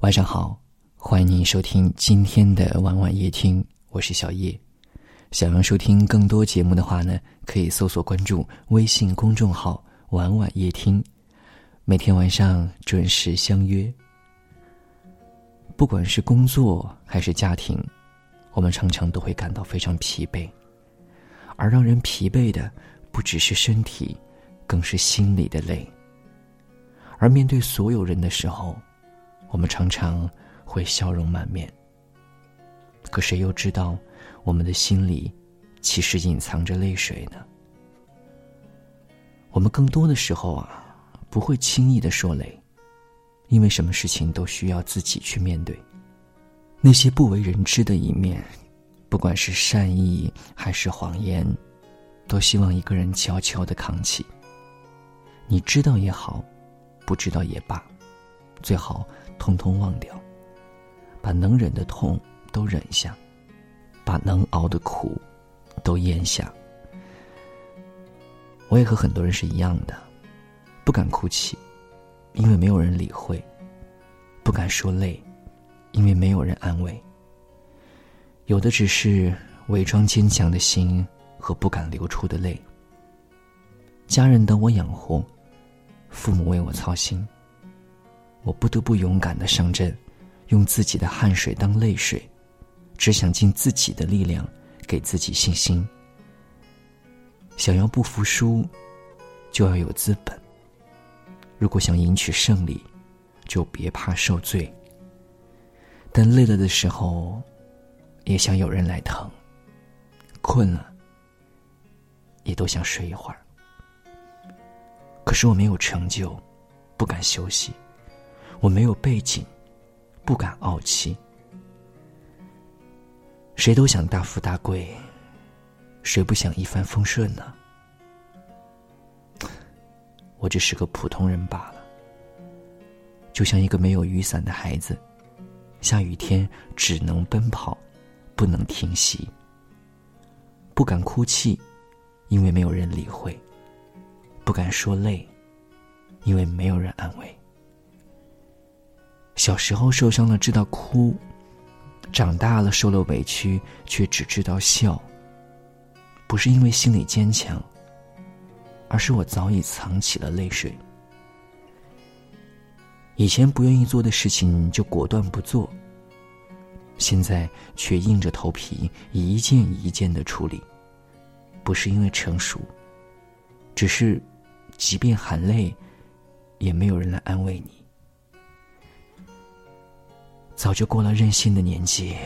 晚上好，欢迎您收听今天的晚晚夜听，我是小叶。想要收听更多节目的话呢，可以搜索关注微信公众号“晚晚夜听”，每天晚上准时相约。不管是工作还是家庭，我们常常都会感到非常疲惫，而让人疲惫的不只是身体，更是心里的累。而面对所有人的时候，我们常常会笑容满面，可谁又知道，我们的心里其实隐藏着泪水呢？我们更多的时候啊，不会轻易的说累，因为什么事情都需要自己去面对。那些不为人知的一面，不管是善意还是谎言，都希望一个人悄悄的扛起。你知道也好，不知道也罢，最好。通通忘掉，把能忍的痛都忍下，把能熬的苦都咽下。我也和很多人是一样的，不敢哭泣，因为没有人理会；不敢说累，因为没有人安慰。有的只是伪装坚强的心和不敢流出的泪。家人等我养活，父母为我操心。我不得不勇敢的上阵，用自己的汗水当泪水，只想尽自己的力量，给自己信心。想要不服输，就要有资本。如果想赢取胜利，就别怕受罪。但累了的时候，也想有人来疼。困了，也都想睡一会儿。可是我没有成就，不敢休息。我没有背景，不敢傲气。谁都想大富大贵，谁不想一帆风顺呢？我只是个普通人罢了，就像一个没有雨伞的孩子，下雨天只能奔跑，不能停息。不敢哭泣，因为没有人理会；不敢说累，因为没有人安慰。小时候受伤了知道哭，长大了受了委屈却只知道笑。不是因为心里坚强，而是我早已藏起了泪水。以前不愿意做的事情就果断不做，现在却硬着头皮一件一件的处理。不是因为成熟，只是，即便含泪，也没有人来安慰你。早就过了任性的年纪，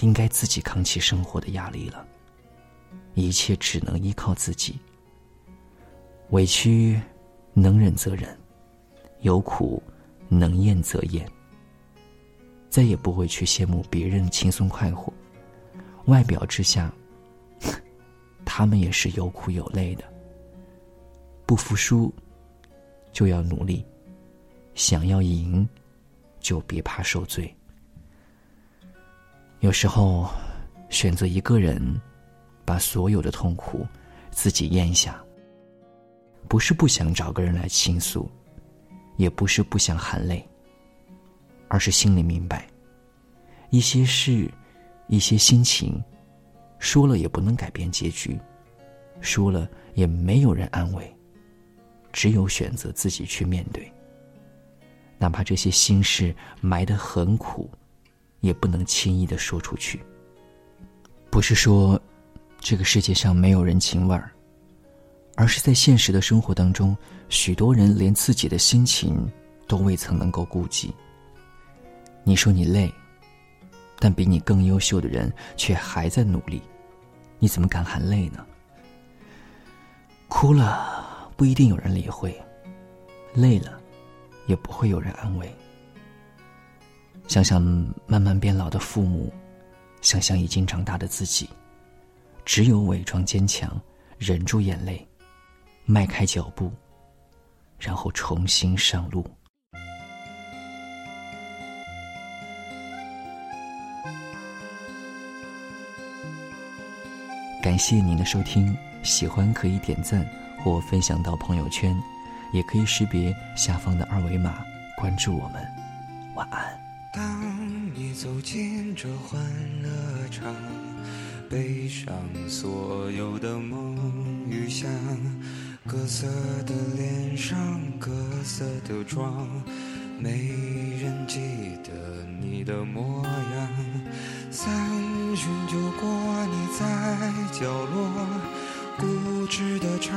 应该自己扛起生活的压力了。一切只能依靠自己。委屈能忍则忍，有苦能咽则咽。再也不会去羡慕别人轻松快活，外表之下，他们也是有苦有累的。不服输，就要努力，想要赢。就别怕受罪。有时候，选择一个人，把所有的痛苦自己咽下，不是不想找个人来倾诉，也不是不想含泪，而是心里明白，一些事，一些心情，说了也不能改变结局，说了也没有人安慰，只有选择自己去面对。哪怕这些心事埋得很苦，也不能轻易的说出去。不是说这个世界上没有人情味儿，而是在现实的生活当中，许多人连自己的心情都未曾能够顾及。你说你累，但比你更优秀的人却还在努力，你怎么敢喊累呢？哭了不一定有人理会，累了。也不会有人安慰。想想慢慢变老的父母，想想已经长大的自己，只有伪装坚强，忍住眼泪，迈开脚步，然后重新上路。感谢您的收听，喜欢可以点赞或分享到朋友圈。也可以识别下方的二维码关注我们，晚安。当你走进这欢乐场，背上所有的梦与想，各色的脸上，各色的妆，没人记得你的模样。三巡酒过，你在角落，固执地唱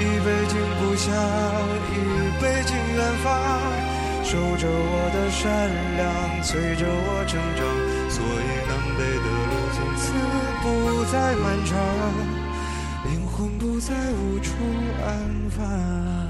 一杯敬故乡，一杯敬远方。守着我的善良，催着我成长，所以南北的路从此不再漫长，灵魂不再无处安放。